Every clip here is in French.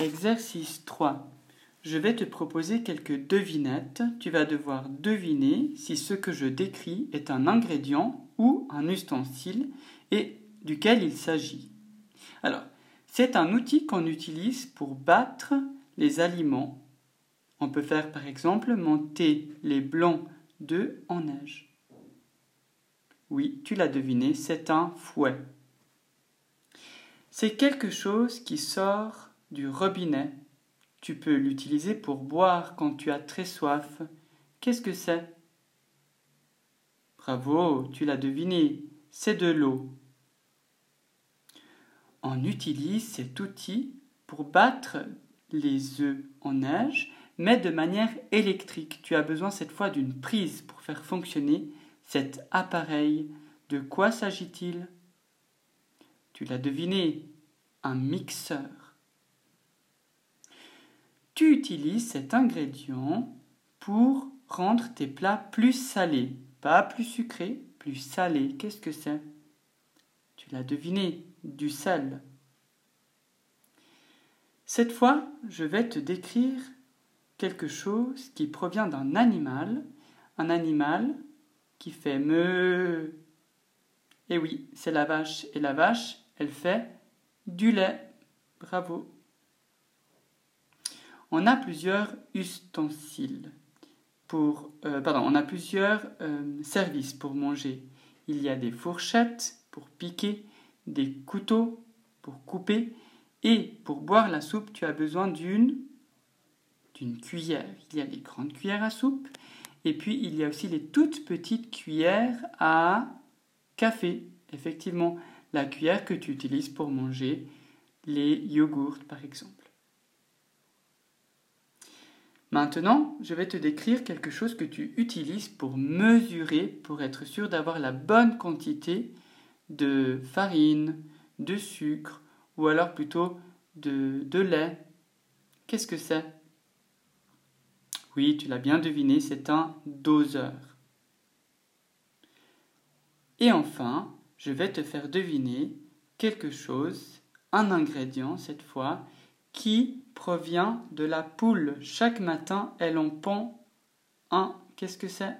Exercice 3. Je vais te proposer quelques devinettes. Tu vas devoir deviner si ce que je décris est un ingrédient ou un ustensile et duquel il s'agit. Alors, c'est un outil qu'on utilise pour battre les aliments. On peut faire par exemple monter les blancs d'œufs en neige. Oui, tu l'as deviné, c'est un fouet. C'est quelque chose qui sort du robinet. Tu peux l'utiliser pour boire quand tu as très soif. Qu'est-ce que c'est? Bravo, tu l'as deviné, c'est de l'eau. On utilise cet outil pour battre les œufs en neige, mais de manière électrique. Tu as besoin cette fois d'une prise pour faire fonctionner cet appareil. De quoi s'agit-il? Tu l'as deviné, un mixeur tu utilises cet ingrédient pour rendre tes plats plus salés. Pas plus sucrés, plus salés. Qu'est-ce que c'est? Tu l'as deviné, du sel. Cette fois, je vais te décrire quelque chose qui provient d'un animal, un animal qui fait me. Et oui, c'est la vache. Et la vache, elle fait du lait. Bravo on a plusieurs ustensiles pour, euh, on a plusieurs euh, services pour manger. Il y a des fourchettes pour piquer, des couteaux pour couper, et pour boire la soupe, tu as besoin d'une d'une cuillère. Il y a les grandes cuillères à soupe, et puis il y a aussi les toutes petites cuillères à café. Effectivement, la cuillère que tu utilises pour manger les yogourts, par exemple. Maintenant, je vais te décrire quelque chose que tu utilises pour mesurer, pour être sûr d'avoir la bonne quantité de farine, de sucre, ou alors plutôt de, lait. Qu'est-ce que c'est? Oui, tu l'as bien deviné, c'est un doseur. Et enfin, je vais te faire deviner quelque chose, un ingrédient cette fois, qui provient de la poule. Chaque matin, elle en pond un. Qu'est-ce que c'est?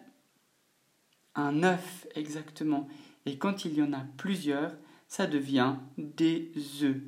Un œuf, exactement. Et quand il y en a plusieurs, ça devient des œufs.